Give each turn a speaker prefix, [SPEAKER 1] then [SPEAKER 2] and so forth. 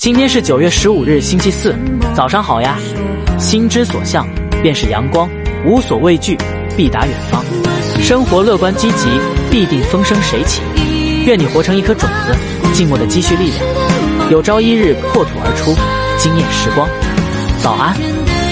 [SPEAKER 1] 今天是九月十五日星期四。早上好呀。心之所向便是阳光无所畏惧必达远方。生活乐观积极必定风生水起。愿你活成一颗种子静默的积蓄力量。有朝一日破土而出惊艳时光。早安。